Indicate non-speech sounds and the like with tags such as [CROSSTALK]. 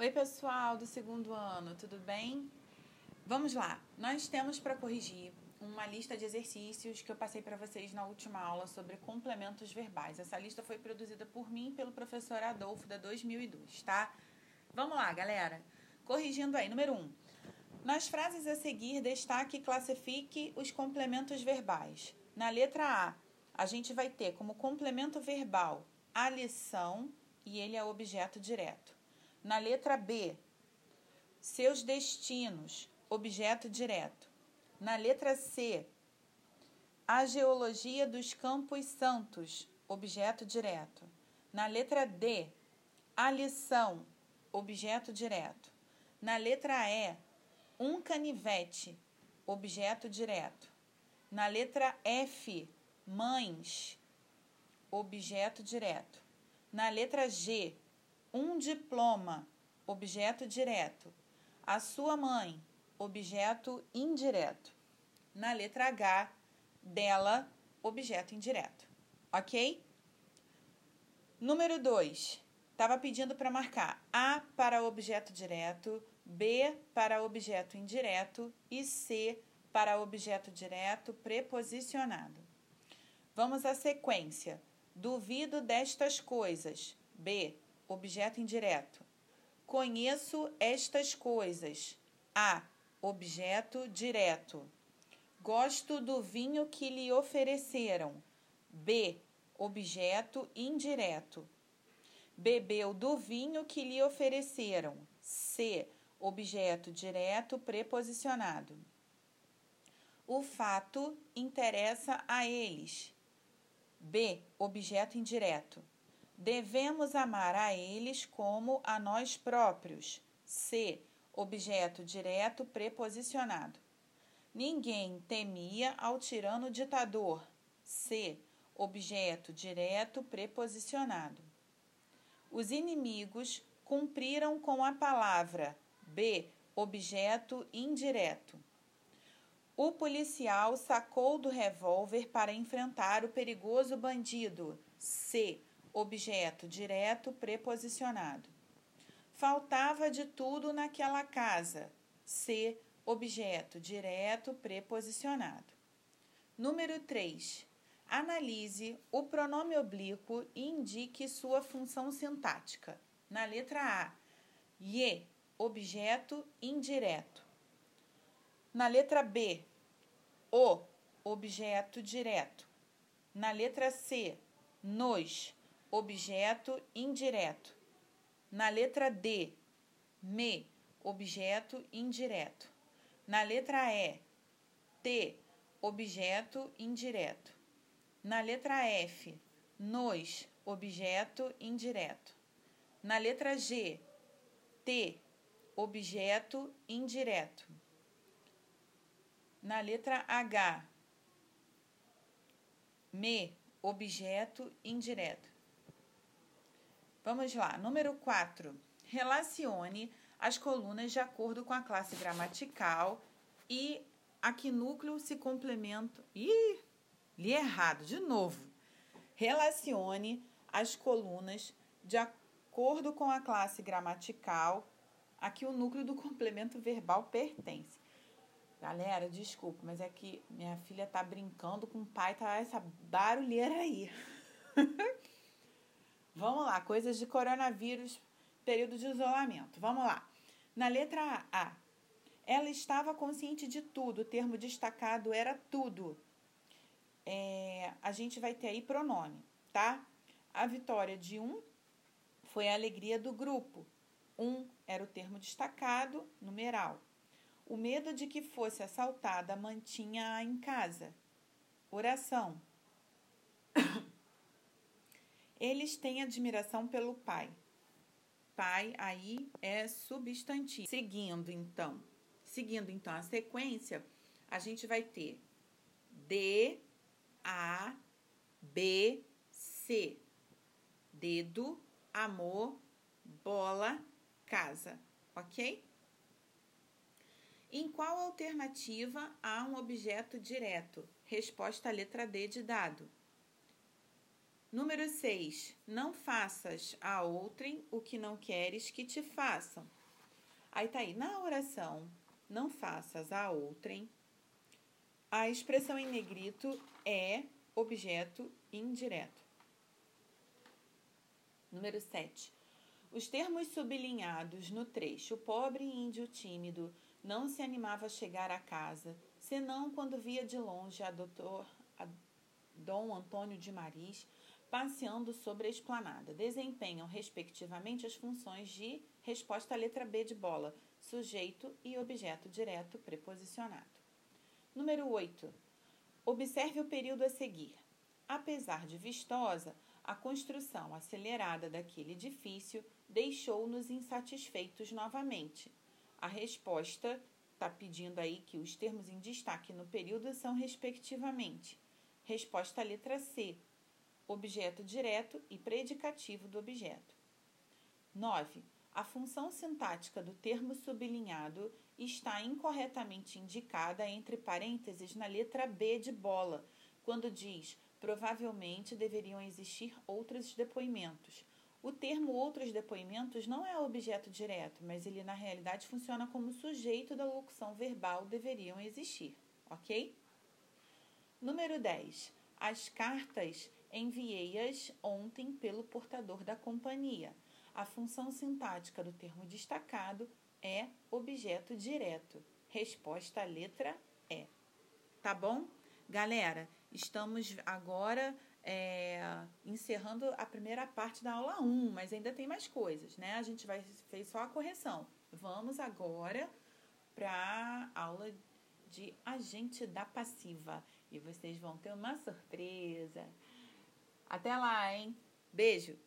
Oi, pessoal do segundo ano, tudo bem? Vamos lá. Nós temos para corrigir uma lista de exercícios que eu passei para vocês na última aula sobre complementos verbais. Essa lista foi produzida por mim e pelo professor Adolfo da 2002, tá? Vamos lá, galera. Corrigindo aí, número 1. Um, nas frases a seguir, destaque e classifique os complementos verbais. Na letra A, a gente vai ter como complemento verbal a lição e ele é objeto direto. Na letra B, seus destinos, objeto direto. Na letra C, a geologia dos Campos Santos, objeto direto. Na letra D, a lição, objeto direto. Na letra E, um canivete, objeto direto. Na letra F, mães, objeto direto. Na letra G, um diploma, objeto direto. A sua mãe, objeto indireto. Na letra H, dela, objeto indireto. Ok? Número 2. Estava pedindo para marcar A para objeto direto, B para objeto indireto e C para objeto direto preposicionado. Vamos à sequência. Duvido destas coisas. B objeto indireto. Conheço estas coisas. A. Objeto direto. Gosto do vinho que lhe ofereceram. B. Objeto indireto. Bebeu do vinho que lhe ofereceram. C. Objeto direto preposicionado. O fato interessa a eles. B. Objeto indireto. Devemos amar a eles como a nós próprios. C. Objeto direto preposicionado. Ninguém temia ao tirano ditador. C. Objeto direto preposicionado. Os inimigos cumpriram com a palavra. B. Objeto indireto. O policial sacou do revólver para enfrentar o perigoso bandido. C objeto direto preposicionado. Faltava de tudo naquela casa. C. Objeto direto preposicionado. Número 3. Analise o pronome oblíquo e indique sua função sintática. Na letra A, ye, objeto indireto. Na letra B, o, objeto direto. Na letra C, nos, objeto indireto. Na letra D, me, objeto indireto. Na letra E, te, objeto indireto. Na letra F, nos, objeto indireto. Na letra G, te, objeto indireto. Na letra H, me, objeto indireto. Vamos lá. Número 4. Relacione as colunas de acordo com a classe gramatical e a que núcleo se complementa. Ih, li errado, de novo. Relacione as colunas de acordo com a classe gramatical a que o núcleo do complemento verbal pertence. Galera, desculpa, mas é que minha filha tá brincando com o pai, tá essa barulheira aí. [LAUGHS] Vamos lá, coisas de coronavírus, período de isolamento. Vamos lá. Na letra A, ela estava consciente de tudo, o termo destacado era tudo. É, a gente vai ter aí pronome, tá? A vitória de um foi a alegria do grupo. Um era o termo destacado, numeral. O medo de que fosse assaltada mantinha-a em casa. Oração. Eles têm admiração pelo pai. Pai aí é substantivo. Seguindo então, seguindo então a sequência, a gente vai ter D, A, B, C. Dedo, amor, bola, casa, ok? Em qual alternativa há um objeto direto? Resposta letra D de dado. Número 6. Não faças a outrem o que não queres que te façam. Aí tá aí, na oração, não faças a outrem. A expressão em negrito é objeto indireto. Número 7. Os termos sublinhados no trecho pobre índio tímido não se animava a chegar à casa, senão quando via de longe a doutor a Dom Antônio de Maris passeando sobre a esplanada. Desempenham, respectivamente, as funções de resposta à letra B de bola, sujeito e objeto direto preposicionado. Número 8. Observe o período a seguir. Apesar de vistosa, a construção acelerada daquele edifício deixou-nos insatisfeitos novamente. A resposta está pedindo aí que os termos em destaque no período são, respectivamente, resposta à letra C, objeto direto e predicativo do objeto. 9. A função sintática do termo sublinhado está incorretamente indicada entre parênteses na letra B de bola, quando diz provavelmente deveriam existir outros depoimentos. O termo outros depoimentos não é objeto direto, mas ele na realidade funciona como sujeito da locução verbal deveriam existir, ok? Número 10. As cartas enviei-as ontem pelo portador da companhia. A função sintática do termo destacado é objeto direto. Resposta letra E. Tá bom? Galera, estamos agora é, encerrando a primeira parte da aula 1, mas ainda tem mais coisas, né? A gente vai fez só a correção. Vamos agora para a aula de agente da passiva e vocês vão ter uma surpresa. Até lá, hein? Beijo!